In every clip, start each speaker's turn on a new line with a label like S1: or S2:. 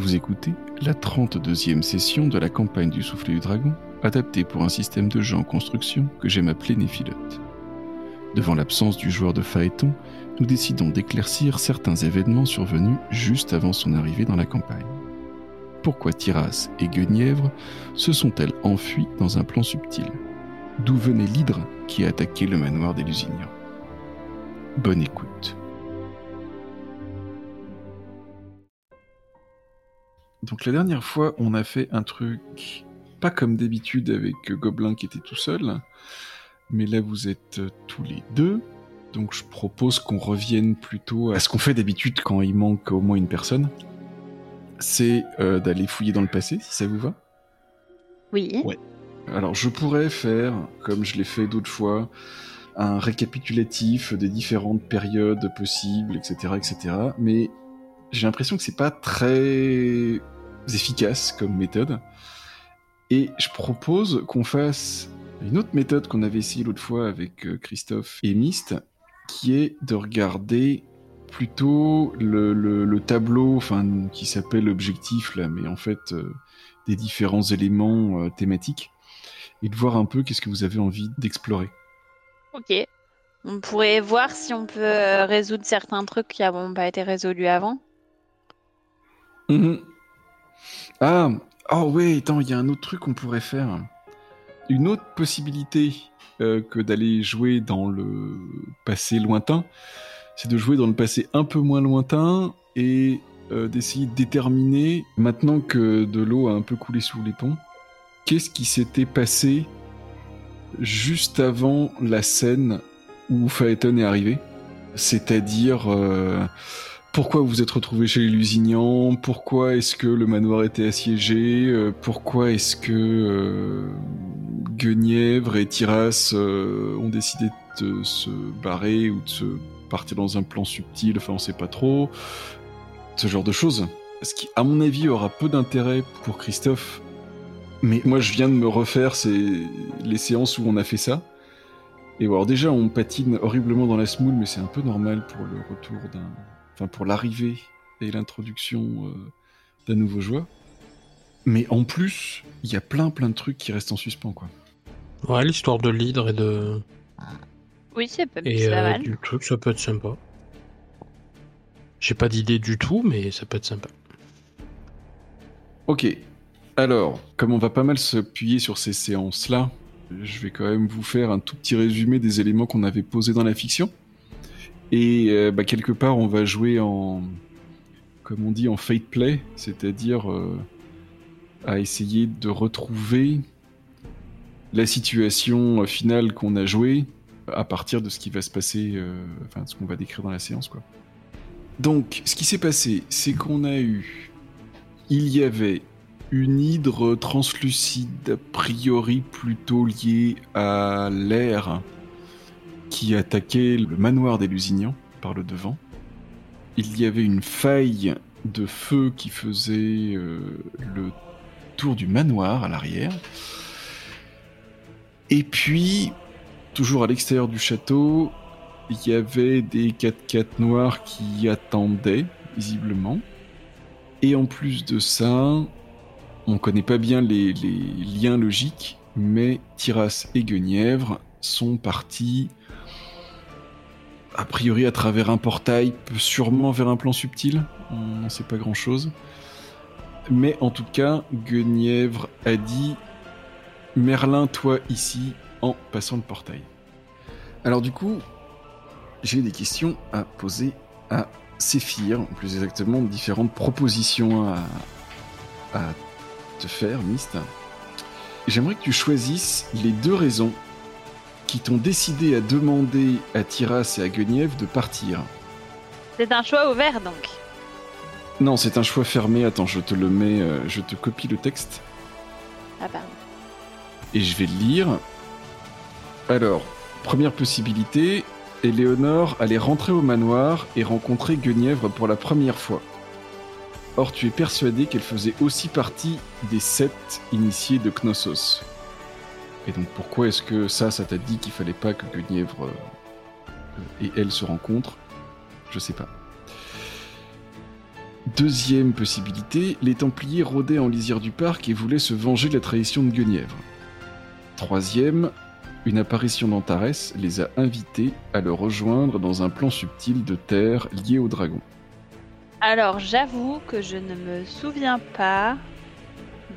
S1: Vous écoutez la 32e session de la campagne du souffle du dragon, adaptée pour un système de jeu en construction que j'aime appeler Néphilote. Devant l'absence du joueur de Phaéton, nous décidons d'éclaircir certains événements survenus juste avant son arrivée dans la campagne. Pourquoi Tiras et Guenièvre se sont-elles enfuies dans un plan subtil? D'où venait l'hydre qui a attaqué le manoir des Lusignan Bonne écoute. Donc la dernière fois, on a fait un truc pas comme d'habitude avec Gobelin qui était tout seul, mais là vous êtes tous les deux. Donc je propose qu'on revienne plutôt à ce qu'on fait d'habitude quand il manque au moins une personne. C'est euh, d'aller fouiller dans le passé, si ça vous va.
S2: Oui.
S1: Ouais. Alors je pourrais faire, comme je l'ai fait d'autres fois, un récapitulatif des différentes périodes possibles, etc., etc. Mais j'ai l'impression que c'est pas très efficace comme méthode. Et je propose qu'on fasse une autre méthode qu'on avait essayé l'autre fois avec euh, Christophe et Mist, qui est de regarder plutôt le, tableau, enfin qui s'appelle objectif là, mais en fait euh, des différents éléments euh, thématiques, et de voir un peu qu'est-ce que vous avez envie d'explorer.
S2: Ok. On pourrait voir si on peut résoudre certains trucs qui n'ont pas été résolus avant.
S1: Mhm. Ah, oh ouais, attends, il y a un autre truc qu'on pourrait faire. Une autre possibilité euh, que d'aller jouer dans le passé lointain, c'est de jouer dans le passé un peu moins lointain et euh, d'essayer de déterminer, maintenant que de l'eau a un peu coulé sous les ponts, qu'est-ce qui s'était passé juste avant la scène où Phaeton est arrivé? C'est-à-dire... Euh, pourquoi vous êtes retrouvé chez les Lusignans, pourquoi est-ce que le manoir était assiégé, euh, pourquoi est-ce que euh, Guenièvre et Tiras euh, ont décidé de se barrer ou de se partir dans un plan subtil, enfin on sait pas trop, ce genre de choses. Ce qui, à mon avis, aura peu d'intérêt pour Christophe. Mais moi, je viens de me refaire ces... les séances où on a fait ça. Et alors déjà, on patine horriblement dans la smoule, mais c'est un peu normal pour le retour d'un pour l'arrivée et l'introduction euh, d'un nouveau joueur. Mais en plus, il y a plein plein de trucs qui restent en suspens, quoi.
S3: Ouais, l'histoire de l'hydre et de.
S2: Oui, c'est pas,
S3: et, euh, du truc, ça peut être sympa. J'ai pas d'idée du tout, mais ça peut être sympa.
S1: Ok. Alors, comme on va pas mal s'appuyer sur ces séances-là, je vais quand même vous faire un tout petit résumé des éléments qu'on avait posés dans la fiction. Et euh, bah, quelque part, on va jouer en, comme on dit, en fate play, c'est-à-dire euh, à essayer de retrouver la situation finale qu'on a jouée à partir de ce qui va se passer, euh, enfin, ce qu'on va décrire dans la séance, quoi. Donc, ce qui s'est passé, c'est qu'on a eu, il y avait une hydre translucide, a priori plutôt liée à l'air, qui attaquait le manoir des Lusignans par le devant. Il y avait une faille de feu qui faisait euh, le tour du manoir à l'arrière. Et puis, toujours à l'extérieur du château, il y avait des 4x4 noirs qui attendaient, visiblement. Et en plus de ça, on connaît pas bien les, les liens logiques, mais Tiras et Guenièvre sont partis a priori à travers un portail, sûrement vers un plan subtil. On n'en sait pas grand chose. Mais en tout cas, Guenièvre a dit Merlin, toi ici, en passant le portail. Alors du coup, j'ai des questions à poser à Séphir, plus exactement différentes propositions à, à te faire, Mist. J'aimerais que tu choisisses les deux raisons qui t'ont décidé à demander à Tiras et à Guenièvre de partir.
S2: C'est un choix ouvert donc.
S1: Non, c'est un choix fermé. Attends, je te le mets, euh, je te copie le texte.
S2: Ah pardon.
S1: Et je vais le lire. Alors, première possibilité, Éléonore allait rentrer au manoir et rencontrer Guenièvre pour la première fois. Or, tu es persuadé qu'elle faisait aussi partie des sept initiés de Knossos. Et donc pourquoi est-ce que ça, ça t'a dit qu'il fallait pas que Guenièvre euh, et elle se rencontrent? Je sais pas. Deuxième possibilité, les Templiers rôdaient en lisière du parc et voulaient se venger de la trahison de Guenièvre. Troisième, une apparition d'Antares les a invités à le rejoindre dans un plan subtil de terre lié au dragon.
S2: Alors, j'avoue que je ne me souviens pas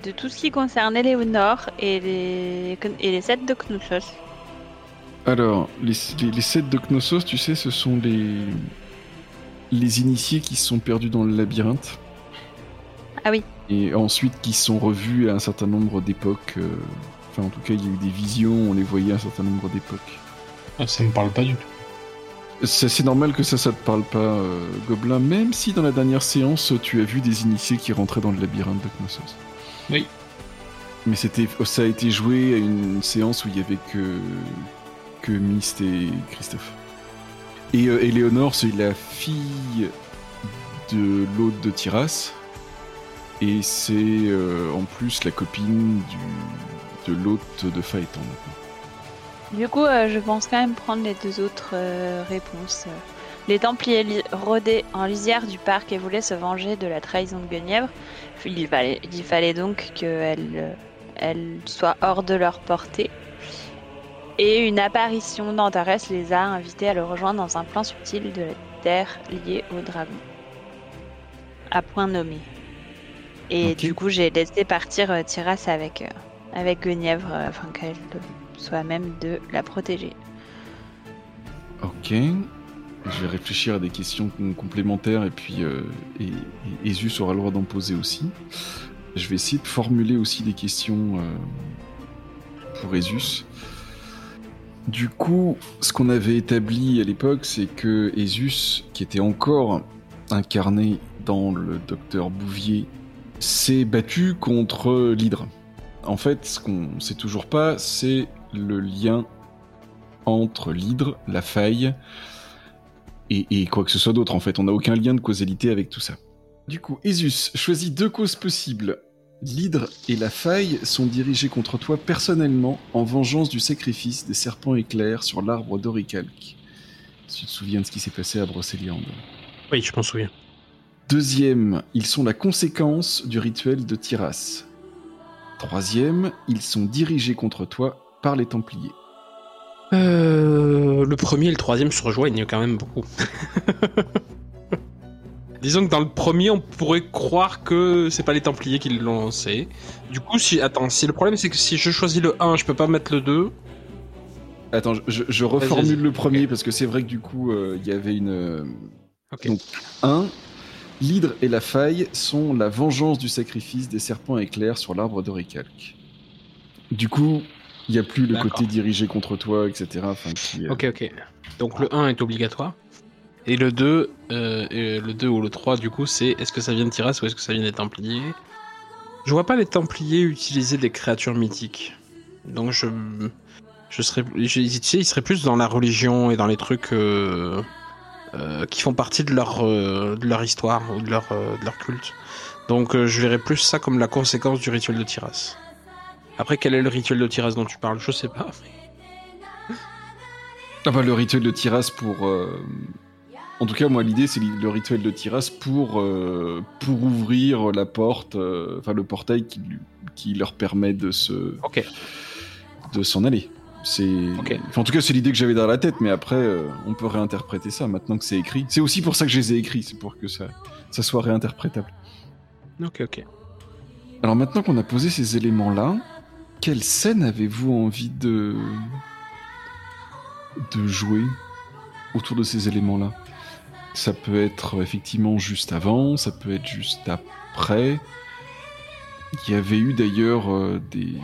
S2: de tout ce qui concerne Éléonore et les, et les sept de Knossos.
S1: Alors, les, les, les sept de Knossos, tu sais, ce sont les, les initiés qui se sont perdus dans le labyrinthe.
S2: Ah oui.
S1: Et ensuite qui sont revus à un certain nombre d'époques. euh, Enfin, en tout cas, il y a eu des visions, on les voyait à un certain nombre d'époques.
S3: Ah, ça me parle pas du tout.
S1: C'est c'est normal que ça, ça te parle pas, euh, Gobelin, même si dans la dernière séance, tu as vu des initiés qui rentraient dans le labyrinthe de Knossos.
S3: Oui.
S1: Mais c'était, ça a été joué à une séance où il y avait que, que Myst et Christophe. Et euh, Éléonore, c'est la fille de l'hôte de Tiras. Et c'est euh, en plus la copine du, de l'hôte de Phaéton maintenant.
S2: Du coup, euh, je pense quand même prendre les deux autres euh, réponses. Les Templiers li- rôdaient en lisière du parc et voulaient se venger de la trahison de Guenièvre. Il fallait, il fallait donc qu'elle elle soit hors de leur portée. Et une apparition d'Antares les a invités à le rejoindre dans un plan subtil de la terre liée au dragon. À point nommé. Et du coup, j'ai laissé partir euh, Tiras avec, euh, avec Guenièvre euh, afin qu'elle soit à même de la protéger.
S1: Ok. Je vais réfléchir à des questions com- complémentaires et puis euh, aura le droit d'en poser aussi. Je vais essayer de formuler aussi des questions euh, pour Esus. Du coup, ce qu'on avait établi à l'époque, c'est que Esus, qui était encore incarné dans le docteur Bouvier, s'est battu contre l'hydre. En fait, ce qu'on sait toujours pas, c'est le lien entre l'hydre, la faille et, et quoi que ce soit d'autre. En fait, on n'a aucun lien de causalité avec tout ça. Du coup, Esus choisis deux causes possibles. L'hydre et la faille sont dirigés contre toi personnellement en vengeance du sacrifice des serpents éclairs sur l'arbre d'Oricalque. Si tu te souviens de ce qui s'est passé à Brocéliande.
S3: Oui, je m'en souviens.
S1: Deuxième, ils sont la conséquence du rituel de Tiras. Troisième, ils sont dirigés contre toi par les Templiers.
S3: Euh, le premier et le troisième se rejoignent quand même beaucoup. Disons que dans le premier, on pourrait croire que c'est pas les Templiers qui l'ont lancé. Du coup, si attends, si le problème c'est que si je choisis le 1, je peux pas mettre le 2.
S1: Attends, je, je- je
S3: Vas-y,
S1: reformule
S3: vas-y.
S1: le premier parce que c'est vrai que du coup, euh, il y avait une. euh,
S3: Ok.
S1: Donc, un, l'hydre et la faille sont la vengeance du sacrifice des serpents éclairs sur l'arbre d'Oricalque. Du coup, il n'y a plus le côté dirigé contre toi, etc. Enfin, qui, euh,
S3: Ok, ok. Donc le 1 est obligatoire. Et le 2, euh, le 2 ou le 3, du coup, c'est est-ce que ça vient de Tiras ou est-ce que ça vient des Templiers? Je vois pas les Templiers utiliser des créatures mythiques. Donc je. Je serais. je- Tu sais, ils seraient plus dans la religion et dans les trucs euh, qui font partie de leur, de leur histoire ou de leur, de leur culte. Donc je verrais plus ça comme la conséquence du rituel de Tiras. Après, quel est le rituel de Tiras dont tu parles? Je sais pas.
S1: Ah bah, le rituel de Tiras pour. euh, En tout cas, moi, l'idée, c'est le rituel de Tiras pour, euh, pour ouvrir la porte, euh, enfin le portail qui, qui leur permet de se
S3: Ok.
S1: de s'en aller. C'est,
S3: Ok.
S1: enfin, en tout cas, c'est l'idée que j'avais dans la tête, mais après, euh, on peut réinterpréter ça maintenant que c'est écrit. C'est aussi pour ça que je les ai écrits, c'est pour que ça, ça soit réinterprétable.
S3: Ok, ok.
S1: Alors maintenant qu'on a posé ces éléments-là, quelle scène avez-vous envie de de jouer autour de ces éléments-là? Ça peut être effectivement juste avant, ça peut être juste après. Il y avait eu d'ailleurs euh, des...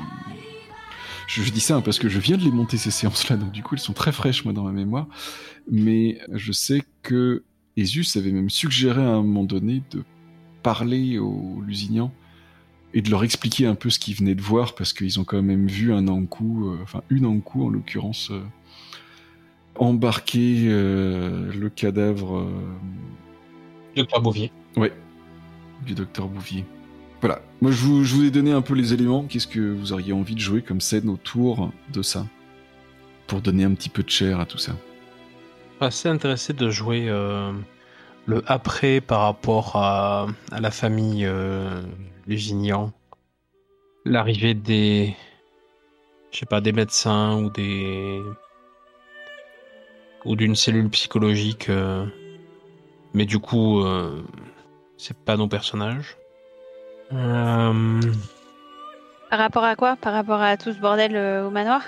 S1: Je, dis ça hein, parce que je viens de les monter ces séances-là, donc du coup elles sont très fraîches moi dans ma mémoire. Mais je sais que Esus avait même suggéré à un moment donné de parler aux Lusignans et de leur expliquer un peu ce qu'ils venaient de voir parce qu'ils ont quand même vu un Ankou, euh, enfin une Ankou en l'occurrence, euh, embarquer euh, le cadavre euh,
S3: Docteur Bouvier.
S1: du docteur Bouvier. Voilà, moi je vous, je vous ai donné un peu les éléments. Qu'est-ce que vous auriez envie de jouer comme scène autour de ça? Pour donner un petit peu de chair à tout ça.
S3: Assez intéressé de jouer euh, le après par rapport à, à la famille euh, Lusignan. L'arrivée des. Je sais pas, des médecins ou des. ou d'une cellule psychologique. euh, mais du coup, euh, c'est pas nos personnages. Euh,
S2: Par rapport à quoi? Par rapport à tout ce bordel au manoir?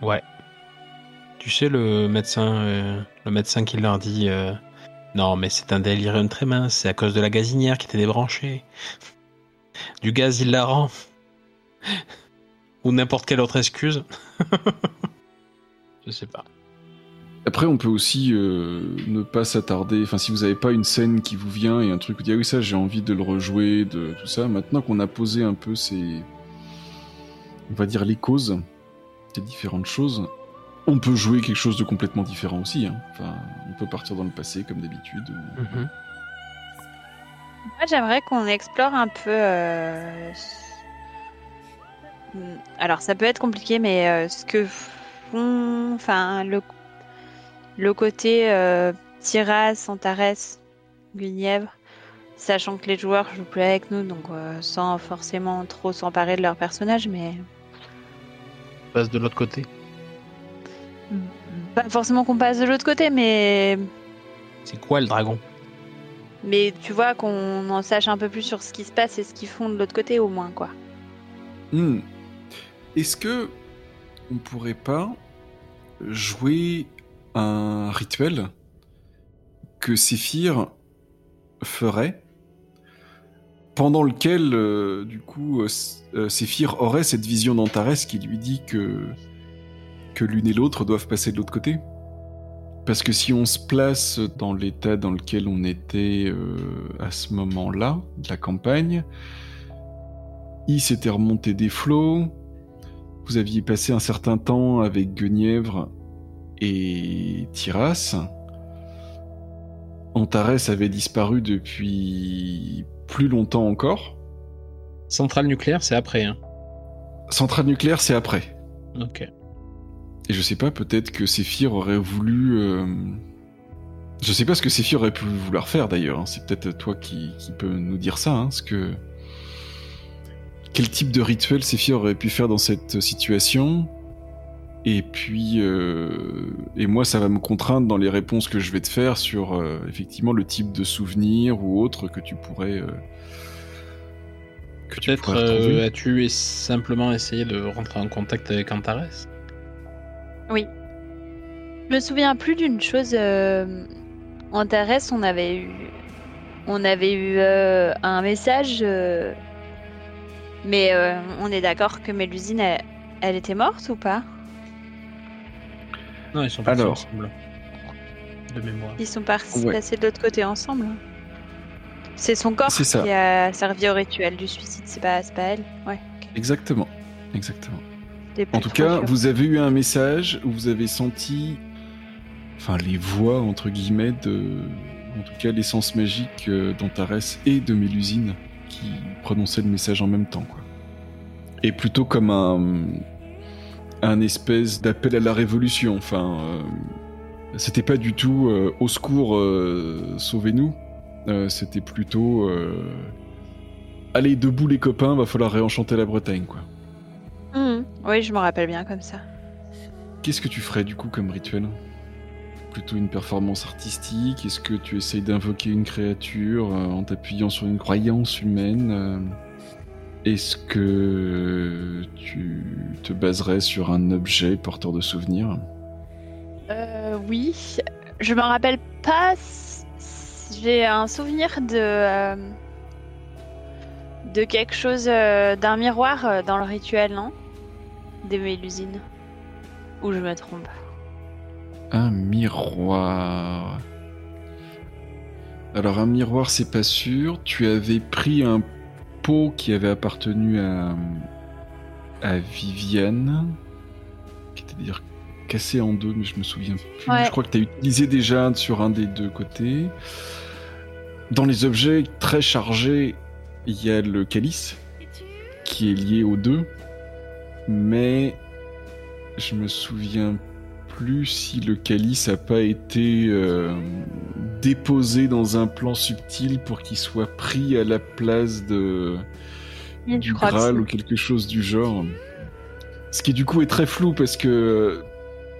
S3: Ouais. Tu sais, le médecin, le médecin qui leur dit Non, mais c'est un délirium très mince, c'est à cause de la gazinière qui était débranchée. Du gaz hilarant. Ou n'importe quelle autre excuse. Je sais pas.
S1: Après, on peut aussi euh, ne pas s'attarder. Enfin, si vous n'avez pas une scène qui vous vient et un truc vous dit ah oui ça j'ai envie de le rejouer, de tout ça. Maintenant qu'on a posé un peu ces, on va dire les causes des différentes choses, on peut jouer quelque chose de complètement différent aussi. hein. On peut partir dans le passé comme d'habitude. ou-
S3: Mhm.
S2: Moi, j'aimerais qu'on explore un peu. euh, Alors, ça peut être compliqué, mais euh, ce que font. Enfin, le, le côté euh, Tiras, Antares, Guenièvre, sachant que les joueurs jouent plus avec nous, donc euh, sans forcément trop s'emparer de leur personnage, mais.
S3: Passe de l'autre côté.
S2: Pas forcément qu'on passe de l'autre côté, mais.
S3: C'est quoi le dragon?
S2: Mais tu vois, qu'on en sache un peu plus sur ce qui se passe et ce qu'ils font de l'autre côté, au moins, quoi.
S1: Hmm. Est-ce que on pourrait pas jouer un rituel que Séphir ferait pendant lequel, euh, du coup, euh, euh, Séphir aurait cette vision d'Antares qui lui dit que, que l'une et l'autre doivent passer de l'autre côté Parce que si on se place dans l'état dans lequel on était euh, à ce moment-là de la campagne, il s'était remonté des flots. Vous aviez passé un certain temps avec Guenièvre et Tiras. Antares avait disparu depuis plus longtemps encore.
S3: Centrale nucléaire, c'est après. Hein.
S1: Centrale nucléaire, c'est après.
S3: Ok.
S1: Et je sais pas, peut-être que Séphir aurait voulu. euh, Je sais pas ce que Séphir aurait pu vouloir faire d'ailleurs. hein. C'est peut-être toi qui, qui peux nous dire ça. Hein, ce que... Quel type de rituel Séphir aurait pu faire dans cette situation Et puis. euh, Et moi, ça va me contraindre dans les réponses que je vais te faire sur euh, effectivement le type de souvenir ou autre que tu pourrais.
S3: Peut-être euh, as-tu simplement essayé de rentrer en contact avec Antares?
S2: Je me souviens plus d'une chose. euh, En Thérèse, on avait eu, on avait eu euh, un message, euh, mais euh, on est d'accord que Mélusine, elle, elle était morte ou pas?
S3: Non, ils sont partis
S1: Alors.
S3: ensemble. De mémoire.
S2: Ils sont partis
S1: Ouais.
S2: passer de l'autre côté ensemble. C'est son corps
S1: C'est ça.
S2: qui a servi au rituel du suicide, c'est pas, c'est pas elle. Ouais.
S1: Exactement. Exactement. En tout cas, vous avez eu un message où vous avez senti, enfin, les voix entre guillemets de, en tout cas, l'essence magique euh, d'Antares et de Mélusine qui prononçaient le message en même temps, quoi. Et plutôt comme un, un espèce d'appel à la révolution. Enfin, euh, c'était pas du tout euh, au secours, euh, sauvez-nous. C'était plutôt, allez debout les copains, va falloir réenchanter la Bretagne, quoi.
S2: Mhm. Oui, je me rappelle bien comme ça.
S1: Qu'est-ce que tu ferais du coup comme rituel? Plutôt une performance artistique? Est-ce que tu essayes d'invoquer une créature euh, en t'appuyant sur une croyance humaine euh, Est-ce que tu te baserais sur un objet porteur de souvenirs?
S2: Euh, oui, je me rappelle pas. J'ai un souvenir de euh, de quelque chose, d'un miroir dans le rituel, non? Des Mélusines. Ou je me trompe
S1: Un miroir. Alors un miroir, c'est pas sûr. Tu avais pris un pot qui avait appartenu à, à Viviane, qui était d'ailleurs cassé en deux, mais je me souviens plus.
S2: Ouais.
S1: Je crois que tu as utilisé déjà sur un des deux côtés. Dans les objets très chargés, il y a le calice qui est lié aux deux, mais je me souviens plus si le calice a pas été euh, déposé dans un plan subtil pour qu'il soit pris à la place de du
S2: que
S1: Graal ou quelque chose du genre. Ce qui du coup est très flou parce que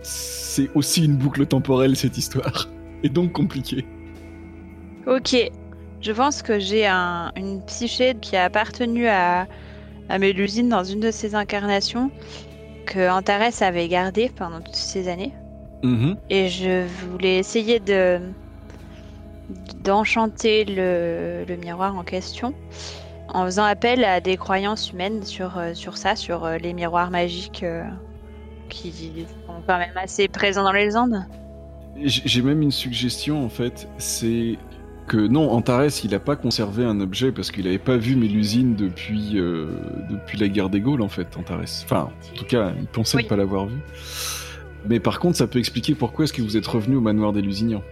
S1: c'est aussi une boucle temporelle cette histoire et donc compliqué.
S2: Ok, je pense que j'ai un- une psyché qui a appartenu à, à Mélusine dans une de ses incarnations que Antares avait gardée pendant toutes ces années.
S1: Mhm.
S2: Et je voulais essayer de d'enchanter le, le miroir en question en faisant appel à des croyances humaines sur, euh, sur ça, sur euh, les miroirs magiques euh, qui sont quand même assez présents dans les.
S1: J- J'ai même une suggestion en fait, c'est que non, Antares il a pas conservé un objet parce qu'il avait pas vu Mélusine depuis, euh, depuis la guerre des Gaules en fait, Antares. Enfin, en tout cas, il pensait
S2: Oui.
S1: ne pas l'avoir vu. Mais par contre, ça peut expliquer pourquoi est-ce que vous êtes revenu au manoir des Lusignan.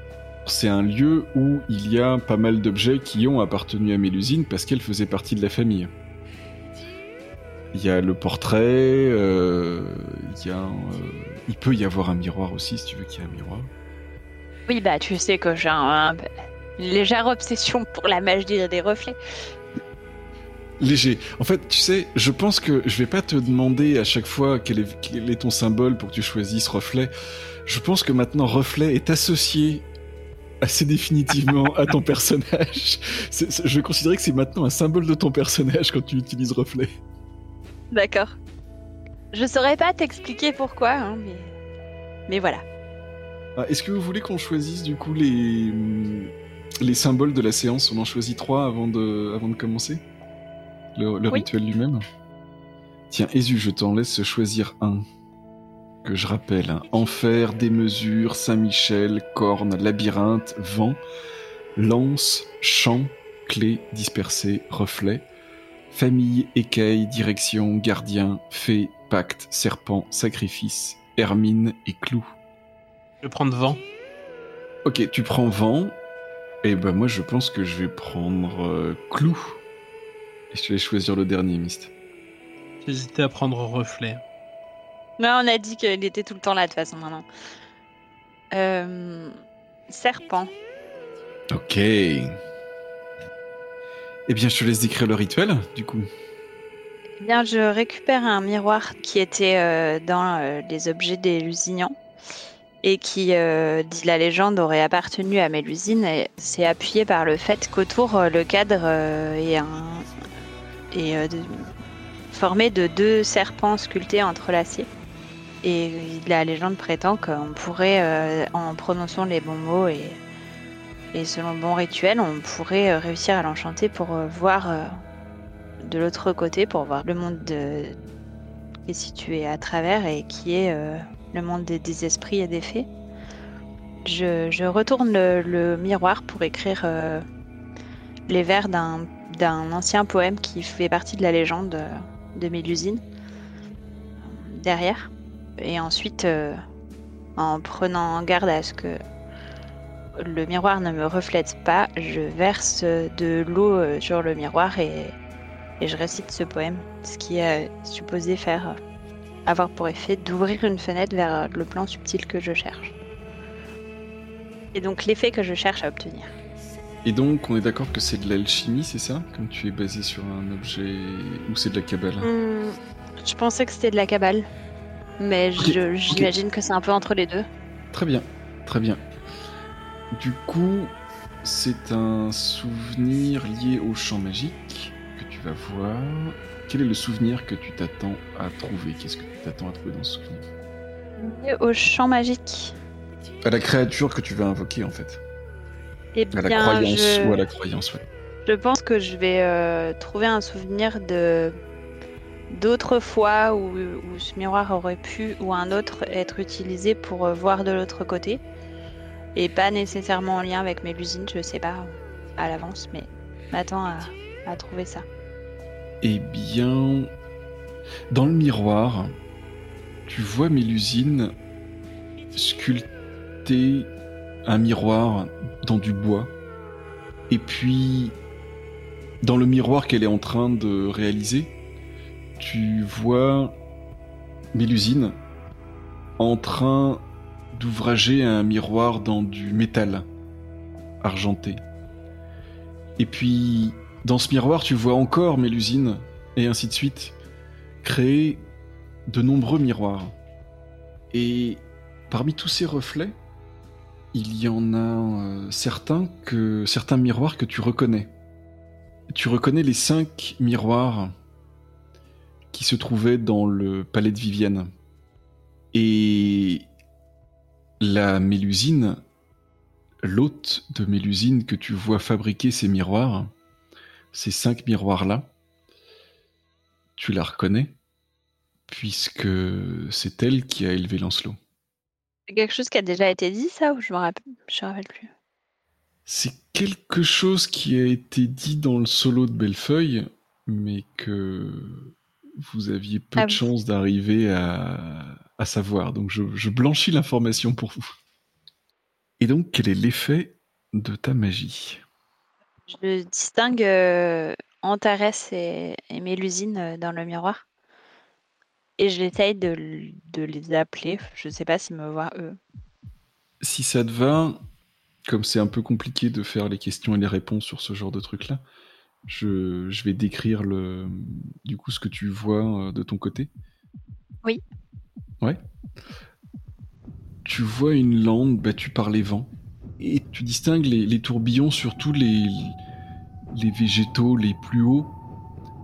S1: C'est un lieu où il y a pas mal d'objets qui ont appartenu à Mélusine parce qu'elle faisait partie de la famille. Il y a le portrait, euh, il y a, euh, il peut y avoir un miroir aussi si tu veux qu'il y ait un miroir.
S2: Oui, bah tu sais que j'ai un- une légère obsession pour la magie des reflets.
S1: Léger. En fait, tu sais, je pense que je vais pas te demander à chaque fois quel est, quel est ton symbole pour que tu choisisses reflet. Je pense que maintenant reflet est associé assez définitivement à ton personnage. C'est- c'est- je vais considérer que c'est maintenant un symbole de ton personnage quand tu utilises reflet.
S2: D'accord. Je saurais pas t'expliquer pourquoi, hein, mais... mais voilà.
S1: Ah, Est-ce que vous voulez qu'on choisisse du coup les, les symboles de la séance On en choisit trois avant de, avant de commencer Le, le
S2: Oui.
S1: rituel lui-même Tiens, Ésu, je t'en laisse choisir un. Que je rappelle hein. Enfer, démesure, Saint-Michel, corne, labyrinthe, vent, lance, champ, clé, dispersée, reflet, famille, écaille, direction, gardien, fée, pacte, serpent, sacrifice, hermine et clou.
S3: Je vais prendre vent.
S1: Ok, tu prends vent. Et ben moi je pense que je vais prendre euh, clou. Et je vais choisir le dernier mist.
S3: J'hésitais à prendre reflet.
S2: Non, on a dit qu'il était tout le temps là de toute façon maintenant. Euh, Serpent.
S1: Ok. Eh bien je te laisse décrire le rituel du coup.
S2: Eh Bien, je récupère un miroir qui était euh, dans euh, les objets des Lusignans et qui, euh, dit la légende, aurait appartenu à Mélusine. Et c'est appuyé par le fait qu'autour, euh, le cadre euh, est, un, est formé de deux serpents sculptés entrelacés. Et la légende prétend qu'on pourrait, en prononçant les bons mots et, selon le bon rituel, on pourrait réussir à l'enchanter pour voir de l'autre côté pour voir le monde de- qui est situé à travers et qui est le monde des, esprits et des fées. Je, retourne le, miroir pour écrire euh, les vers d'un ancien poème qui fait partie de la légende euh, de Mélusine euh, derrière. Et ensuite, en prenant garde à ce que le miroir ne me reflète pas, je verse de l'eau sur le miroir et et je récite ce poème, ce qui est supposé faire avoir pour effet d'ouvrir une fenêtre vers euh, le plan subtil que je cherche. Et donc l'effet que je cherche à obtenir.
S1: Et donc on est d'accord que c'est de l'alchimie, c'est ça? Comme tu es basé sur un objet ou c'est de la cabale?
S2: Hmm, je pensais que c'était de la cabale, mais j'imagine que c'est un peu entre les deux.
S1: Très bien, très bien. Du coup, c'est un souvenir lié au champ magique que tu vas voir. Quel est le souvenir que tu t'attends à trouver? Qu'est-ce que tu t'attends à trouver dans ce souvenir?
S2: Au champ magique.
S1: À la créature que tu vas invoquer en fait.
S2: Eh
S1: À la
S2: bien,
S1: croyance
S2: je...
S1: ou à la croyance, ouais.
S2: Je pense que je vais euh, trouver un souvenir de d'autres fois où, où ce miroir aurait pu ou un autre être utilisé pour euh, voir de l'autre côté et pas nécessairement en lien avec Mélusine, je sais pas à l'avance, mais m'attends à, à trouver ça.
S1: Eh bien, dans le miroir, tu vois Mélusine sculpter un miroir dans du bois. Et puis, dans le miroir qu'elle est en train de réaliser, tu vois Mélusine en train d'ouvrager un miroir dans du métal argenté. Et puis, dans ce miroir, tu vois encore Mélusine, et ainsi de suite, créer de nombreux miroirs. Et parmi tous ces reflets, il y en a euh, certains que certains miroirs que tu reconnais. Tu reconnais les cinq miroirs qui se trouvaient dans le palais de Vivienne. Et la Mélusine, l'hôte de Mélusine que tu vois fabriquer ces miroirs, ces cinq miroirs-là, tu la reconnais, puisque c'est elle qui a élevé Lancelot.
S2: C'est quelque chose qui a déjà été dit, ça, ou je me rappelle, je me rappelle plus.
S1: C'est quelque chose qui a été dit dans le solo de Bellefeuille, mais que vous aviez peu
S2: Ah
S1: de
S2: oui.
S1: chances d'arriver à, à savoir. Donc je, je blanchis l'information pour vous. Et donc, quel est l'effet de ta magie?
S2: Je distingue euh, Antares et, et Mélusine euh, dans le miroir. Et j'essaye de, l- de les appeler. Je sais pas s'ils me voient eux.
S1: Si ça te va, comme c'est un peu compliqué de faire les questions et les réponses sur ce genre de truc-là, je, je vais décrire le, du coup ce que tu vois euh, de ton côté.
S2: Oui.
S1: Ouais. Tu vois une lande battue par les vents et tu distingues les, tourbillons sur tous les, les végétaux les plus hauts,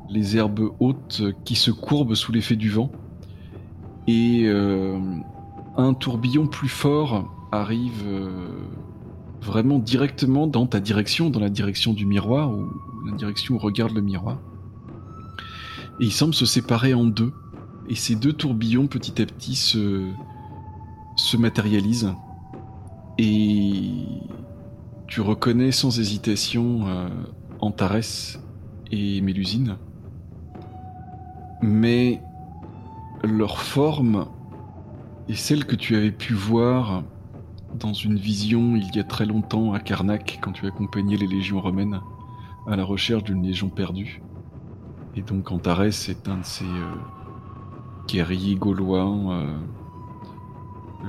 S1: les herbes hautes qui se courbent sous l'effet du vent. Et euh, un tourbillon plus fort arrive euh, vraiment directement dans ta direction, dans la direction du miroir, ou la direction où regarde le miroir. Et il semble se séparer en deux. Et ces deux tourbillons, petit à petit, se matérialisent. Et tu reconnais sans hésitation euh, Antares et Mélusine. Mais leur forme est celle que tu avais pu voir dans une vision il y a très longtemps à Karnak quand tu accompagnais les légions romaines à la recherche d'une légion perdue. Et donc Antares est un de ces euh, guerriers gaulois, euh,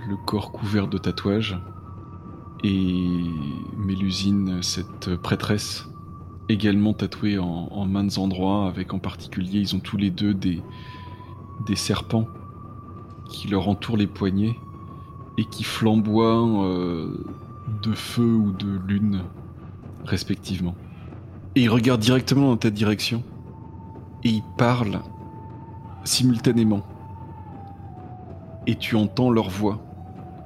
S1: le corps couvert de tatouages, et Mélusine, cette prêtresse, également tatouée en, en maintes endroits, avec en particulier, ils ont tous les deux des, serpents qui leur entourent les poignets et qui flamboient euh, de feu ou de lune, respectivement. Et ils regardent directement dans ta direction et ils parlent simultanément. Et tu entends leur voix.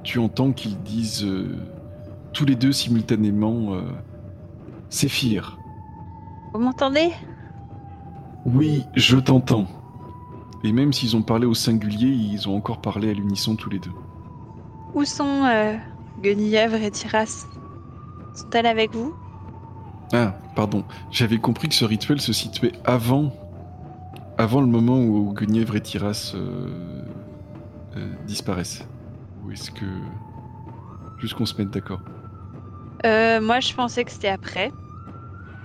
S1: Tu entends qu'ils disent euh, tous les deux simultanément euh, Séphir.
S2: Vous m'entendez?
S1: Oui, je t'entends. Et même s'ils ont parlé au singulier, ils ont encore parlé à l'unisson tous les deux.
S2: Où sont euh, Guenièvre et Tiras Sont-elles avec vous?
S1: Ah, pardon. J'avais compris que ce rituel se situait avant, avant le moment où Guenièvre et Tiras euh, euh, disparaissent. Ou est-ce que... Juste qu'on se mette d'accord?
S2: Euh, Moi, je pensais que c'était après.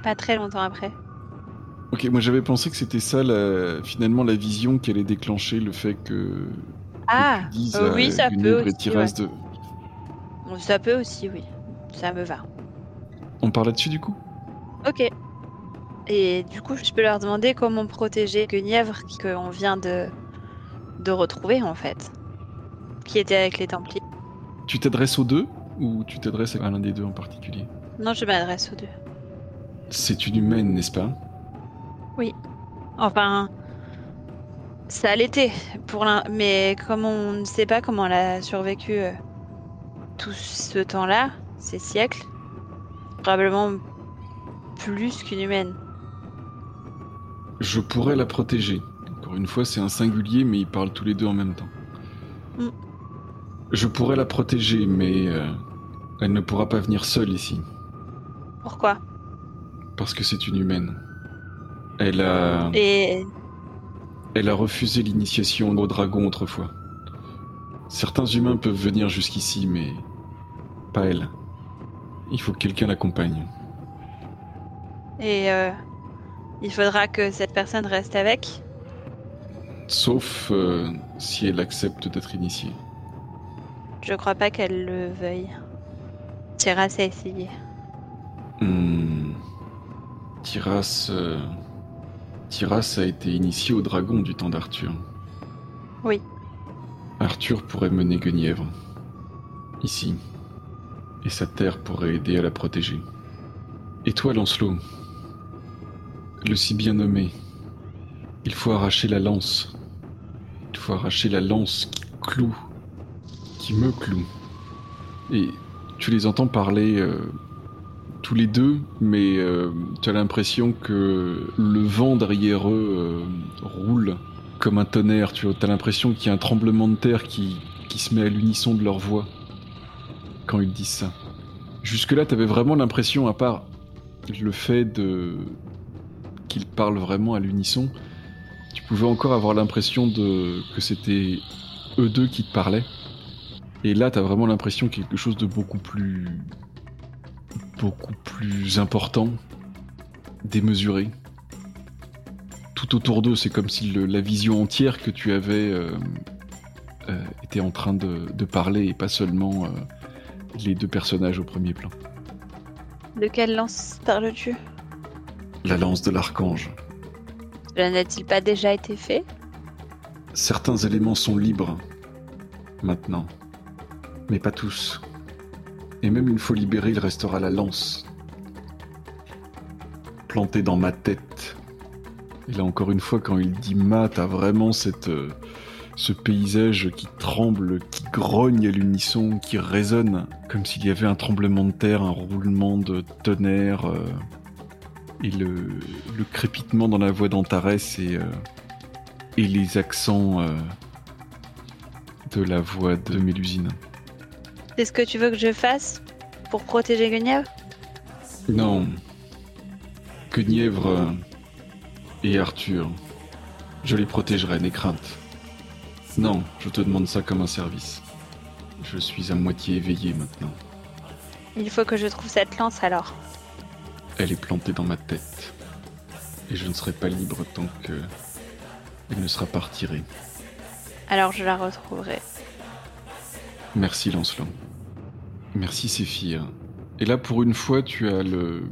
S2: Pas très longtemps après.
S1: Ok, moi j'avais pensé que c'était ça, la- finalement, la vision qui allait déclencher le fait que...
S2: Ah,
S1: que tu dises
S2: euh, oui, ça peut aussi,
S1: de...
S2: bon, ça peut aussi, oui. Ça me va.
S1: On parle là-dessus du coup?
S2: Ok. Et du coup, je peux leur demander comment protéger Guenièvre qu'on vient de, de retrouver, en fait. Qui était avec les Templiers.
S1: Tu t'adresses aux deux? Ou tu t'adresses à l'un des deux en particulier
S2: Non, je m'adresse aux deux.
S1: C'est une humaine, n'est-ce pas?
S2: Enfin, ça l'était pour l'un, mais comme on ne sait pas comment elle a survécu euh, tout ce temps-là, ces siècles, probablement plus qu'une humaine.
S1: Je pourrais la protéger. Encore une fois, c'est un singulier, mais ils parlent tous les deux en même temps.
S2: Mm.
S1: Je pourrais la protéger, mais euh, elle ne pourra pas venir seule ici,
S2: Pourquoi?
S1: Parce que c'est une humaine. Elle a,
S2: Et
S1: elle a refusé l'initiation au dragon autrefois. Certains humains peuvent venir jusqu'ici, mais pas elle. Il faut que quelqu'un l'accompagne.
S2: et euh, il faudra que cette personne reste avec?
S1: Sauf euh, si elle accepte d'être initiée.
S2: Je crois pas qu'elle le veuille. Tiras a essayé.
S1: Hmm. Tiras. euh, Tiras a été initié au dragon du temps d'Arthur.
S2: Oui.
S1: Arthur pourrait mener Guenièvre. Ici. Et sa terre pourrait aider à la protéger. Et toi, Lancelot Le si bien nommé. Il faut arracher la lance. Il faut arracher la lance qui cloue. Qui me cloue. Et tu les entends parler euh, tous les deux, mais euh, tu as l'impression que le vent derrière eux euh, roule comme un tonnerre. Tu as l'impression qu'il y a un tremblement de terre qui, se met à l'unisson de leur voix quand ils disent ça. Jusque-là, tu avais vraiment l'impression, à part le fait de qu'ils parlent vraiment à l'unisson, tu pouvais encore avoir l'impression que c'était eux deux qui te parlaient. Et là, t'as vraiment l'impression qu'il y a quelque chose de beaucoup plus. beaucoup plus important, démesuré. Tout autour d'eux, c'est comme si le- la vision entière que tu avais euh, euh, était en train de, de parler et pas seulement euh, les deux personnages au premier plan.
S2: De quelle lance parles-tu?
S1: La lance de l'archange.
S2: Cela n'a-t-il pas déjà été fait?
S1: Certains éléments sont libres maintenant, mais pas tous. Et même une fois libéré, il restera la lance plantée dans ma tête. Et là encore une fois, quand il dit ma, t'as vraiment cette, euh, ce paysage qui tremble, qui grogne à l'unisson, qui résonne, comme s'il y avait un tremblement de terre, un roulement de tonnerre, euh, et le, le crépitement dans la voix d'Antares et, euh, et les accents de la voix de Mélusine.
S2: C'est ce que tu veux que je fasse pour protéger Guenièvre?
S1: Non. Guenièvre euh, et Arthur, je les protégerai, n'aie crainte. Non, je te demande ça comme un service. Je suis à moitié éveillé maintenant.
S2: Il faut que je trouve cette lance alors.
S1: Elle est plantée dans ma tête. Et je ne serai pas libre tant que elle ne sera pas retirée.
S2: Alors je la retrouverai.
S1: Merci Lancelot. Merci Séphir. Et là, pour une fois, tu as le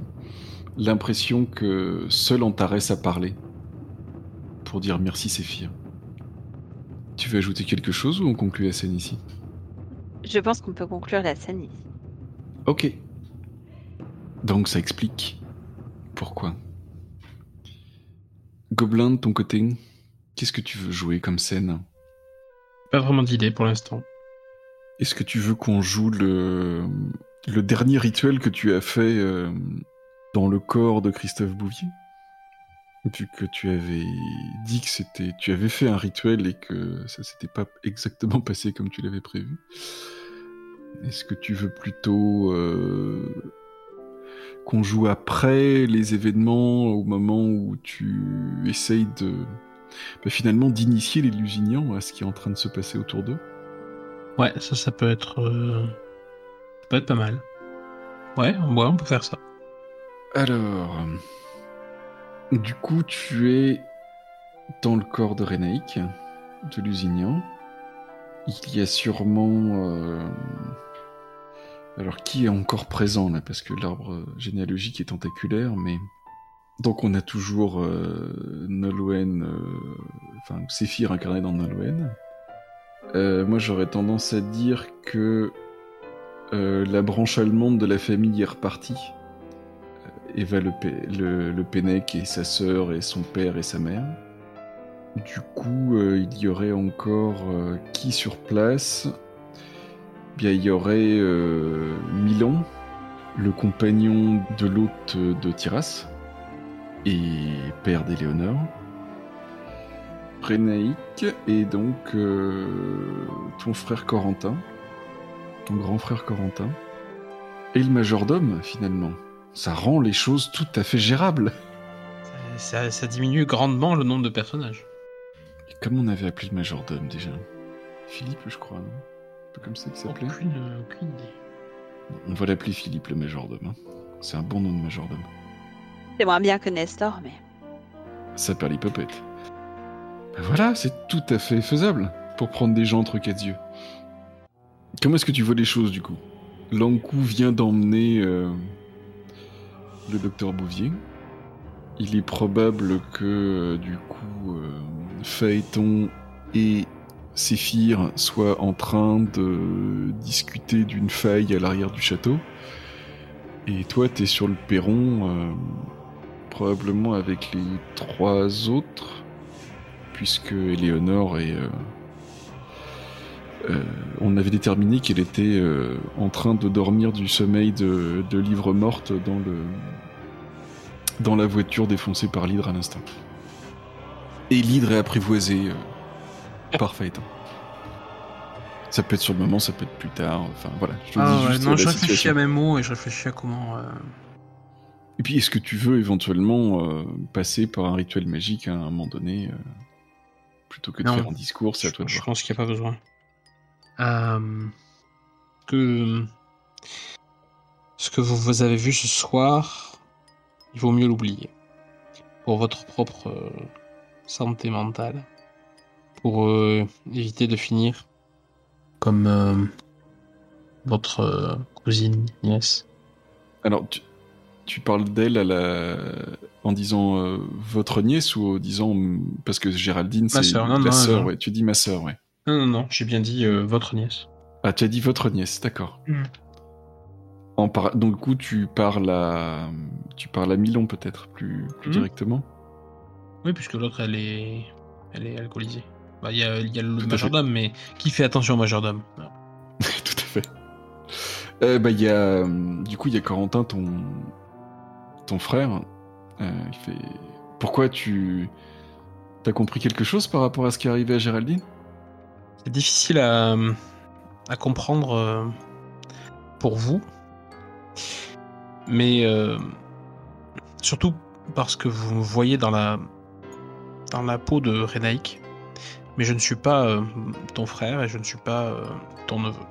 S1: l'impression que seul Antares a parlé pour dire merci Séphir. Tu veux ajouter quelque chose ou on conclut la scène ici?
S2: Je pense qu'on peut conclure la scène ici.
S1: Ok. Donc ça explique pourquoi. Gobelin, de ton côté, qu'est-ce que tu veux jouer comme scène?
S3: Pas vraiment d'idée pour l'instant.
S1: Est-ce que tu veux qu'on joue le, dernier rituel que tu as fait euh, dans le corps de Christophe Bouvier? Vu que tu avais dit que c'était, tu avais fait un rituel et que ça s'était pas exactement passé comme tu l'avais prévu. Est-ce que tu veux plutôt euh, qu'on joue après les événements, au moment où tu essayes de, bah, finalement, d'initier les Lusignan à ce qui est en train de se passer autour d'eux?
S3: Ouais, ça, ça peut être. euh, Ça peut être pas mal. Ouais, ouais, on peut faire ça.
S1: Alors, du coup, tu es dans le corps de Renaïk, de Lusignan. Il y a sûrement... euh, Alors, qui est encore présent là Parce que l'arbre généalogique est tentaculaire, mais... Donc, on a toujours euh, Nolwenn, euh, enfin, Séphir incarné dans Nolwenn. Euh, moi, j'aurais tendance à dire que euh, la branche allemande de la famille est repartie. Eva le, le, le Pennec et sa sœur et son père et sa mère. Du coup, euh, il y aurait encore euh, qui sur place? Bien, il y aurait euh, Milan, le compagnon de l'hôte de Tiras et père d'Éléonore. Rénaïque et donc euh, ton frère Corentin, ton grand frère Corentin, et le majordome finalement ça rend les choses tout à fait gérables.
S3: Ça, ça- ça diminue grandement le nombre de personnages.
S1: Et comme on avait appelé le majordome déjà Philippe, je crois, non? Un peu comme ça qu'il s'appelait?
S3: Aucune, aucune idée.
S1: On va l'appeler Philippe le majordome. hein. C'est un bon nom de majordome.
S2: C'est moins bien que Nestor, mais.
S1: Ça perd les popettes. Ben voilà, c'est tout à fait faisable pour prendre des gens entre quatre yeux. comment est-ce que tu vois les choses du coup? Lankou vient d'emmener euh, le docteur Bouvier. Il est probable que du coup euh, Phaéton et Séphir soient en train de discuter d'une faille à l'arrière du château. Et toi, t'es sur le perron, euh, probablement avec les trois autres, puisque Éléonore est. euh, euh, on avait déterminé qu'elle était euh, en train de dormir du sommeil de, de livre morte dans le dans la voiture défoncée par l'hydre à l'instant. Et l'hydre est apprivoisé euh, par Phaéton. Ça peut être sur le moment, ça peut être plus tard. Enfin voilà. Je
S3: Ah
S1: dis
S3: ouais,
S1: juste
S3: non, je réfléchis
S1: situation.
S3: à mes mots et je réfléchis à comment.
S1: Et puis, est-ce que tu veux éventuellement passer par un rituel magique à un moment donné, plutôt que de
S3: Non.
S1: faire un discours C'est à toi de
S3: je
S1: voir.
S3: pense qu'il n'y a pas besoin. Euh, que ce que vous, vous avez vu ce soir, il vaut mieux l'oublier. Pour votre propre euh, santé mentale. Pour euh, éviter de finir comme euh, votre euh, cousine, nièce.
S1: Alors, tu, tu parles d'elle à la... en disant euh, votre nièce ou en disant parce que Géraldine
S3: Ma
S1: c'est la
S3: non,
S1: sœur,
S3: non.
S1: ouais. Tu dis ma sœur, ouais.
S3: Non, non, non, j'ai bien dit euh, votre nièce.
S1: Ah, tu as dit votre nièce, d'accord.
S3: Mm.
S1: En par... Donc, du coup, tu parles à tu parles à Milon peut-être plus, plus
S3: Mm.
S1: directement.
S3: Oui, puisque l'autre, elle est, elle est alcoolisée. Bah, il y a, il y a
S1: Tout
S3: le
S1: à fait.
S3: majordome, mais qui fait attention au majordome?
S1: Tout à fait. Euh, bah, il y a, du coup, il y a Corentin, ton, ton frère. Euh, il fait. Pourquoi tu. T'as compris quelque chose par rapport à ce qui est arrivé à Géraldine?
S3: C'est difficile à, à comprendre euh, pour vous, mais euh, surtout parce que vous me voyez dans la, dans la peau de Renaïk, mais je ne suis pas euh, ton frère et je ne suis pas euh, ton neveu.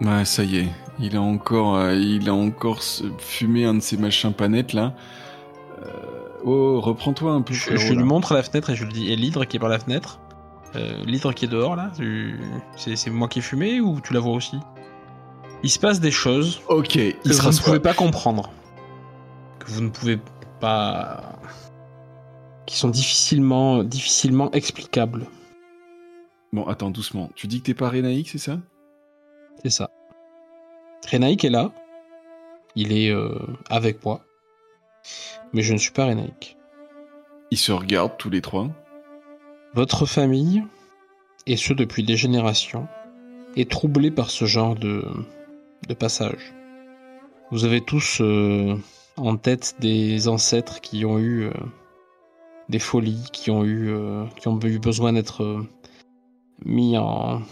S1: Ouais, ça y est. Il a encore, euh, il a encore se- fumé un de ces machins pas nets là. Euh, Oh, reprends-toi un peu.
S3: Je,
S1: frérot,
S3: je lui montre la fenêtre et je lui dis Et l'hydre qui est par la fenêtre euh, L'hydre qui est dehors là C'est moi qui ai fumé ou tu la vois aussi? Il se passe des choses
S1: Ok, il
S3: que vous ne pouvez pas comprendre. Que vous ne pouvez pas. qui sont difficilement, difficilement explicables.
S1: Bon, attends, doucement. Tu dis que t'es pas Rénaïque, c'est ça?
S3: C'est ça. Renaïk est là. Il est euh, avec moi. Mais je ne suis pas Renaïk.
S1: Ils se regardent tous les trois.
S3: Votre famille, et ce depuis des générations, est troublée par ce genre de, de passage. Vous avez tous euh, en tête des ancêtres qui ont eu euh, des folies, qui ont eu, qui ont eu besoin d'être mis en,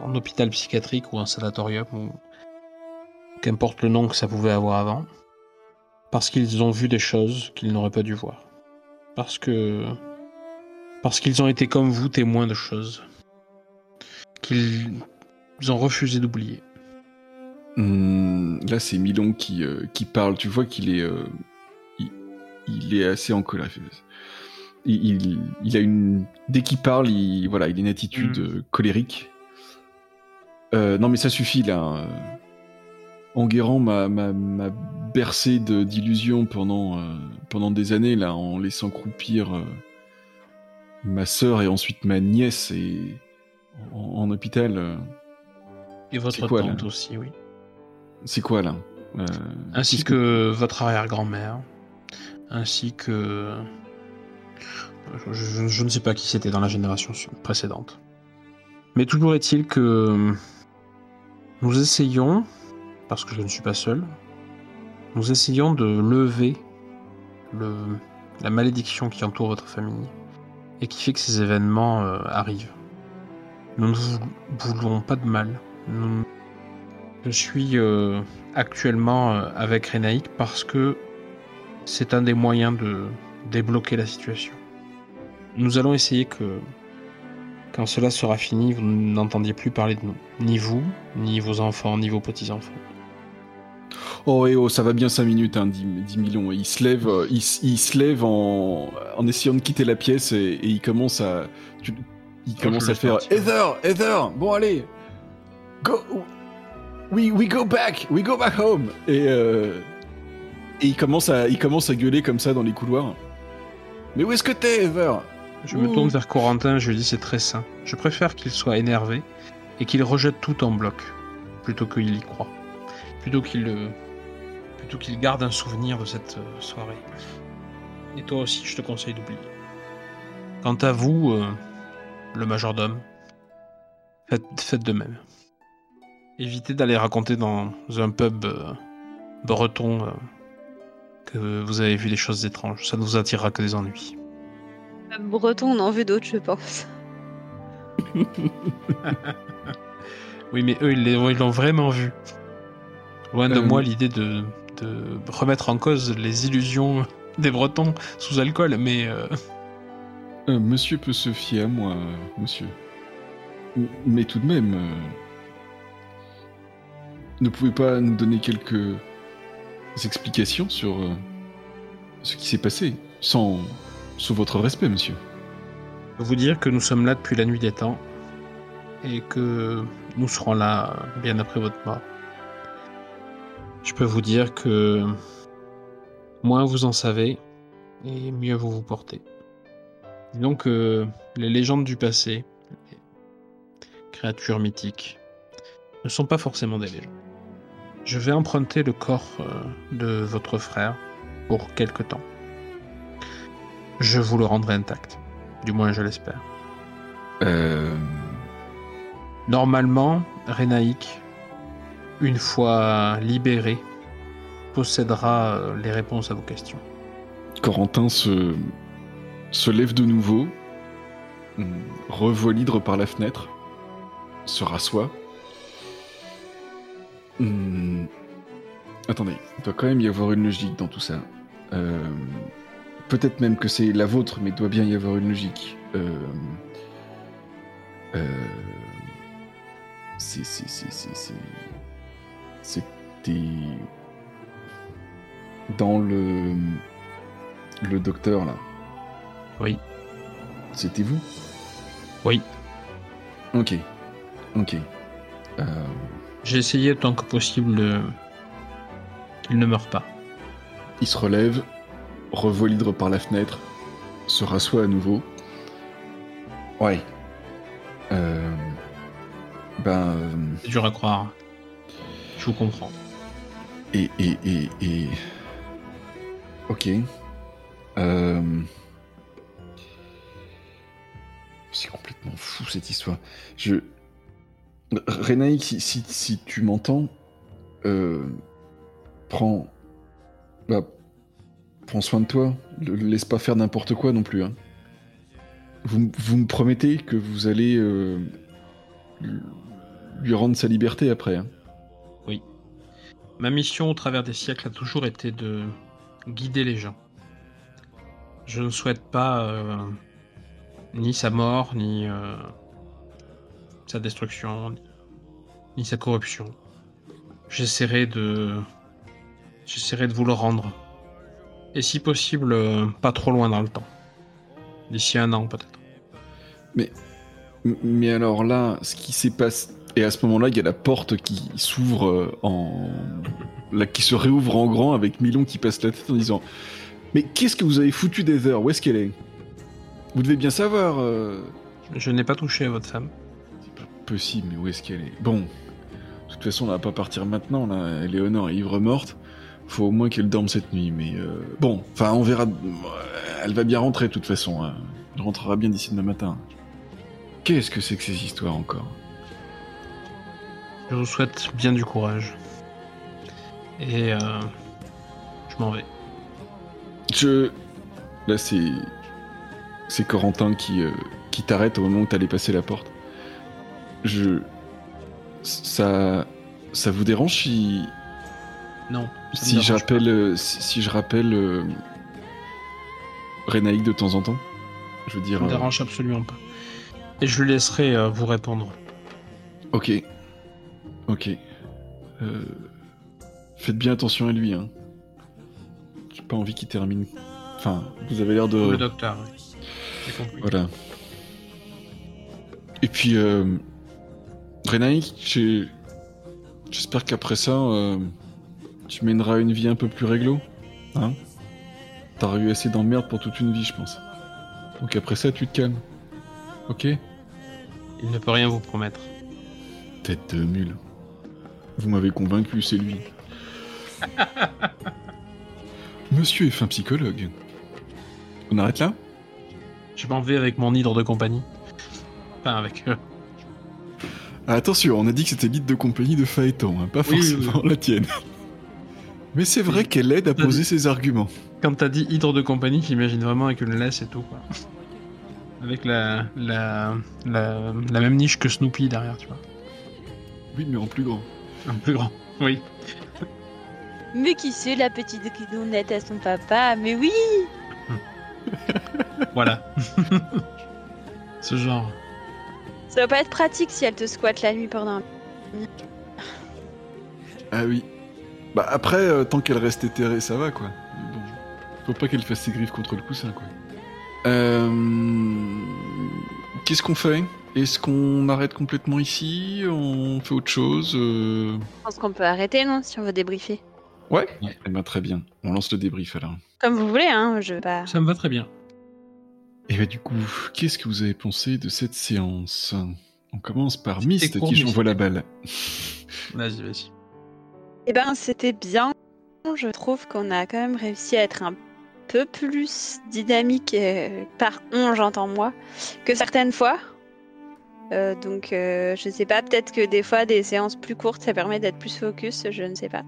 S3: en hôpital psychiatrique ou en sanatorium, ou qu'importe le nom que ça pouvait avoir avant, parce qu'ils ont vu des choses qu'ils n'auraient pas dû voir. Parce que parce qu'ils ont été comme vous témoins de choses qu'ils ont refusé d'oublier.
S1: Hmm, là, c'est Milon qui, euh, qui parle. Tu vois qu'il est, euh, il, il est assez en colère. Il, il, il a une, dès qu'il parle, il, voilà, il a une attitude
S3: Mm.
S1: euh, colérique. Euh, non, mais ça suffit là. Enguerrand m'a, bercé de, d'illusions pendant, euh, pendant des années là, en laissant croupir euh, ma sœur et ensuite ma nièce et en, en hôpital.
S3: Et votre
S1: quoi,
S3: tante aussi, oui.
S1: C'est quoi là?
S3: Ainsi que votre arrière-grand-mère. Ainsi que... Je, je- je ne sais pas qui c'était dans la génération précédente. Mais toujours est-il que nous essayons, parce que je ne suis pas seul, nous essayons de lever le, la malédiction qui entoure votre famille et qui fait que ces événements euh, arrivent. Nous ne vou- voulons pas de mal. Je suis euh, actuellement euh, avec Renaïk parce que c'est un des moyens de débloquer la situation. Nous allons essayer que quand cela sera fini, vous n'entendiez plus parler de nous. Ni vous, ni vos enfants, ni vos petits-enfants.
S1: Oh, et oh, ça va bien 5 minutes, hein, 10, 10 millions. Il se lève, euh, il, se lève en, en essayant de quitter la pièce et, et il commence à, tu- il commence à faire
S3: partir.
S1: Heather, Heather, bon allez. Go We, we go back We go back home Et, euh, et il, commence à, il commence à gueuler comme ça dans les couloirs. Mais où est-ce que t'es, Ever
S3: Je me tourne vers Corentin, je lui dis c'est très sain. Je préfère qu'il soit énervé et qu'il rejette tout en bloc, plutôt qu'il y croit. Plutôt qu'il euh, plutôt qu'il garde un souvenir de cette euh, soirée. Et toi aussi, je te conseille d'oublier. Quant à vous, euh, le majordome, faites, faites de même. Évitez d'aller raconter dans un pub euh, breton que vous avez vu des choses étranges. Ça ne vous attirera que des ennuis.
S2: Breton, on en veut d'autres, je pense.
S3: Oui, mais eux, ils l'ont vraiment vu. Loin de
S1: Euh,
S3: moi l'idée de, de remettre en cause les illusions des Bretons sous alcool, mais euh,
S1: Euh, Monsieur peut se fier à moi, monsieur. Mais tout de même, euh, ne pouvez pas nous donner quelques explications sur euh, ce qui s'est passé, sans, sous votre respect, monsieur.
S3: je vous dire que nous sommes là depuis la nuit des temps et que nous serons là bien après votre mort. Je peux vous dire que moins vous en savez et mieux vous vous portez. Que les légendes du passé, les créatures mythiques, ne sont pas forcément des légendes. Je vais emprunter le corps euh, de votre frère pour quelque temps. Je vous le rendrai intact. Du moins, je l'espère.
S1: Euh,
S3: Normalement, Renaïk, une fois libéré, possédera euh, les réponses à vos questions.
S1: Corentin se, se lève de nouveau, revoit l'hydre par la fenêtre, se rassoit. Hum, Attendez, il doit quand même y avoir une logique dans tout ça. Euh, Peut-être même que c'est la vôtre, mais il doit bien y avoir une logique. Euh, euh, c'est- C'était dans le le docteur là.
S3: Oui.
S1: C'était vous?
S3: Oui.
S1: Ok. Ok. Euh,
S3: J'ai essayé autant que possible de... qu'il ne meure pas.
S1: il se relève, revoit l'hydre par la fenêtre, se rassoit à nouveau. Ouais. Euh, ben.
S3: C'est dur à croire. Je vous comprends.
S1: Et, et, et, et... Ok. Euh... C'est complètement fou cette histoire. Je... Renaïk, si, si, si tu m'entends, euh... prends... Bah, prends soin de toi. Le, laisse pas faire n'importe quoi non plus. hein. Vous, vous me promettez que vous allez euh, lui rendre sa liberté après. hein.
S3: Ma mission au travers des siècles a toujours été de guider les gens. Je ne souhaite pas euh, ni sa mort, ni euh, sa destruction, ni sa corruption. J'essaierai de, j'essaierai de vous le rendre, et si possible, euh, pas trop loin dans le temps. D'ici un an peut-être.
S1: M- Mais alors là, ce qui s'est passé. Et à ce moment-là, il y a la porte qui s'ouvre euh, en. Là, qui se réouvre en grand avec Milon qui passe la tête en disant Mais qu'est-ce que vous avez foutu d'Heather Où est-ce qu'elle est? Vous devez bien savoir. euh,
S3: Je n'ai pas touché à votre femme.
S1: C'est pas possible, mais où est-ce qu'elle est? Bon. De toute façon, on va pas partir maintenant, là. Léonore est ivre morte. Faut au moins qu'elle dorme cette nuit, mais. euh, Bon, enfin, on verra. Elle va bien rentrer, de toute façon. hein. Elle rentrera bien d'ici demain matin. Qu'est-ce que c'est que ces histoires encore?
S3: Je vous souhaite bien du courage. Et euh, je m'en vais.
S1: Je. Là, c'est. C'est Corentin qui, euh, qui t'arrête au moment où t'allais passer la porte. Je. Ça. Ça vous dérange si.
S3: Non. Me
S1: Si je rappelle. euh, Si, si je rappelle. Euh, Renaïk de temps en temps Je veux dire.
S3: Ça me
S1: euh,
S3: dérange absolument pas. Et je lui laisserai euh, vous répondre.
S1: Ok. Ok. Euh, Faites bien attention à lui, hein. J'ai pas envie qu'il termine. Enfin, vous avez l'air de.
S3: Le docteur, oui.
S1: Voilà. Et puis, euh, Renaï, j'espère qu'après ça, euh, tu mèneras une vie un peu plus réglo. Hein T'auras eu assez d'emmerdes pour toute une vie, je pense. Donc après ça, tu te calmes. Ok
S3: Il ne peut rien vous promettre.
S1: Tête de mule. Vous m'avez convaincu, c'est lui. Monsieur est fin psychologue. On arrête là?
S3: Je m'en vais avec mon hydre de compagnie. Enfin, avec. euh,
S1: Ah, Attention, on a dit que c'était l'île de compagnie de Phaéton, hein, pas
S3: Oui, oui,
S1: forcément la tienne. Mais c'est vrai qu'elle aide à poser
S3: dit-
S1: ses arguments.
S3: Quand t'as dit hydre de compagnie, j'imagine vraiment avec une laisse et tout, quoi. Avec la, la, la, la même niche que Snoopy derrière, tu vois.
S1: Oui, mais en plus grand.
S3: Un plus grand. Oui.
S2: Mais qui c'est la petite guidonnette à son papa Mais oui
S3: Voilà. Ce genre.
S2: Ça va pas être pratique si elle te squatte la nuit pendant.
S1: Ah oui. Bah après, euh, tant qu'elle reste éthérée, ça va quoi. Bon, faut pas qu'elle fasse ses griffes contre le coussin quoi. Euh... Qu'est-ce qu'on fait? Est-ce qu'on arrête complètement ici? On fait autre chose Euh,
S2: Je pense qu'on peut arrêter, non Si on veut débriefer?
S1: Ouais.
S3: Ouais.
S1: Eh ben très bien. On lance le débrief alors.
S2: Comme vous voulez, hein. Je pas.
S3: Ça me va très bien.
S1: Et bah du coup, qu'est-ce que vous avez pensé de cette séance? On commence par Mist
S3: court,
S1: qui j'envoie la balle.
S3: Vas-y, vas-y.
S2: Eh ben, c'était bien. Je trouve qu'on a quand même réussi à être un peu plus dynamique, euh, par on, j'entends moi, que certaines fois. Euh, donc, euh, je sais pas, peut-être que des fois, des séances plus courtes, ça permet d'être plus focus, je ne sais pas.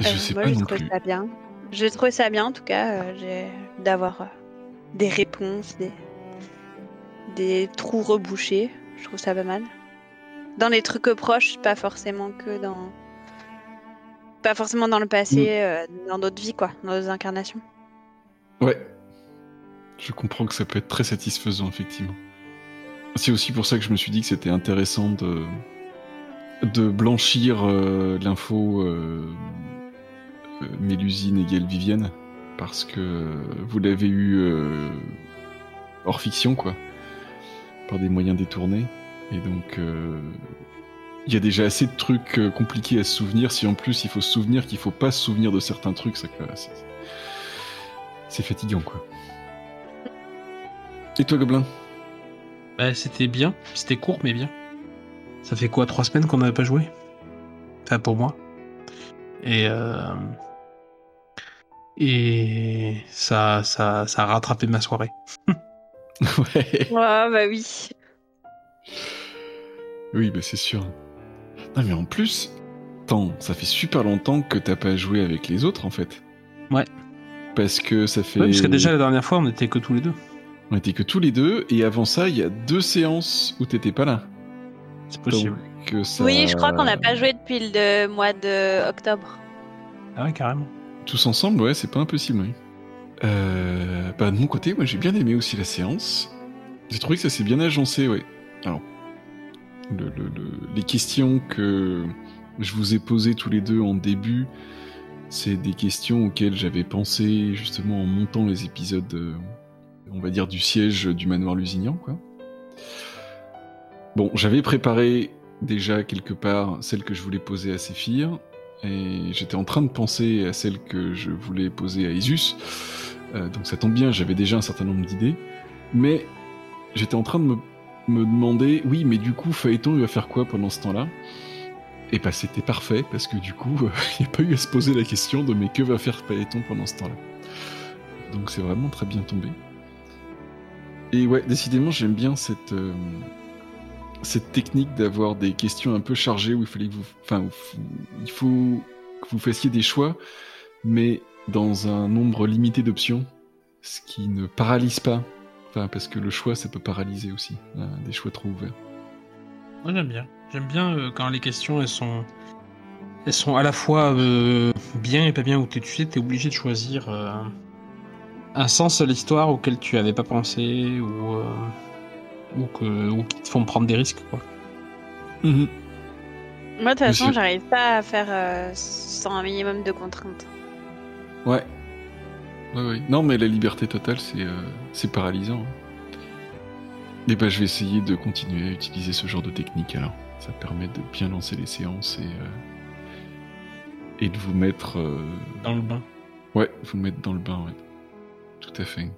S1: Je
S2: Euh,
S1: sais
S2: moi,
S1: pas non
S2: trouvé
S1: plus.
S2: ça bien. J'ai trouvé ça bien, en tout cas, d'avoir des réponses, des... des trous rebouchés. Je trouve ça pas mal. Dans les trucs proches, pas forcément que dans. Pas forcément dans le passé, euh, dans d'autres vies, quoi, dans d'autres incarnations.
S1: Ouais. Je comprends que ça peut être très satisfaisant, effectivement. C'est aussi pour ça que je me suis dit que c'était intéressant de, de blanchir euh, l'info euh, Mélusine égale Vivienne, parce que vous l'avez eu euh, hors fiction, quoi, par des moyens détournés. Et donc, il y a déjà assez de trucs euh, compliqués à se souvenir. Si en plus il faut se souvenir qu'il faut pas se souvenir de certains trucs, ça, c'est- c'est fatigant, quoi. Et toi, Gobelin?
S3: Bah, c'était bien. C'était court, mais bien. Ça fait quoi, trois semaines qu'on n'avait pas joué? Enfin, pour moi. Et. euh, Et ça, ça, ça a rattrapé ma soirée.
S1: Ouais.
S2: Ah, bah oui.
S1: Oui, bah c'est sûr. Non, mais en plus, attends, ça fait super longtemps que t'as pas joué avec les autres, en fait.
S3: Ouais.
S1: Parce que ça fait.
S3: Ouais, parce que déjà la dernière fois, on était que tous les deux.
S1: On était que tous les deux, et avant ça, il y a deux séances où t'étais pas là.
S3: C'est possible.
S1: Donc, euh, ça-
S2: Oui, je crois qu'on n'a pas joué depuis le mois de octobre.
S3: Ah ouais, carrément.
S1: Tous ensemble, ouais, c'est pas impossible, oui. Euh, bah, de mon côté, moi j'ai bien aimé aussi la séance. J'ai trouvé que ça s'est bien agencé, ouais. Alors, le- le- le- les questions que je vous ai posées tous les deux en début, c'est des questions auxquelles j'avais pensé justement en montant les épisodes, euh, on va dire, du siège du manoir Lusignan, quoi. Bon, j'avais préparé déjà quelque part celle que je voulais poser à Séphir, et j'étais en train de penser à celle que je voulais poser à Isus. Euh, donc ça tombe bien, j'avais déjà un certain nombre d'idées. Mais j'étais en train de me, me demander, oui, mais du coup, Phaéton, il va faire quoi pendant ce temps-là? Et bah c'était parfait, parce que du coup, il n'y a pas eu à se poser la question de mais que va faire Phaéton pendant ce temps-là? Donc c'est vraiment très bien tombé. Et ouais, décidément, j'aime bien cette, euh, cette technique d'avoir des questions un peu chargées où il fallait que vous, enfin, il faut que vous fassiez des choix, mais dans un nombre limité d'options, ce qui ne paralyse pas. Enfin, parce que le choix, ça peut paralyser aussi, hein, des choix trop ouverts.
S3: Moi j'aime bien. J'aime bien euh, quand les questions elles sont elles sont à la fois euh, bien et pas bien où tu sais t'es obligé de choisir euh, un sens à l'histoire auquel tu avais pas pensé ou euh, ou que ou qui te font prendre des risques quoi.
S2: Moi, de toute façon, j'arrive pas à faire euh, sans un minimum de contraintes.
S1: Ouais. Non, mais la liberté totale, c'est euh, c'est paralysant. hein. Et bah, je vais essayer de continuer à utiliser ce genre de technique alors. Ça permet de bien lancer les séances et, euh, et de vous mettre. euh,
S3: Dans le bain.
S1: Ouais, vous mettre dans le bain, ouais. Tout à fait.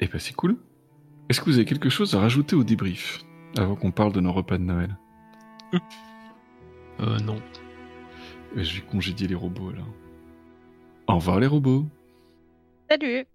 S1: Et bah, c'est cool. Est-ce que vous avez quelque chose à rajouter au débrief avant qu'on parle de nos repas de Noël?
S3: Euh, non.
S1: Euh, Je vais congédier les robots là. Au revoir les robots.
S2: Salut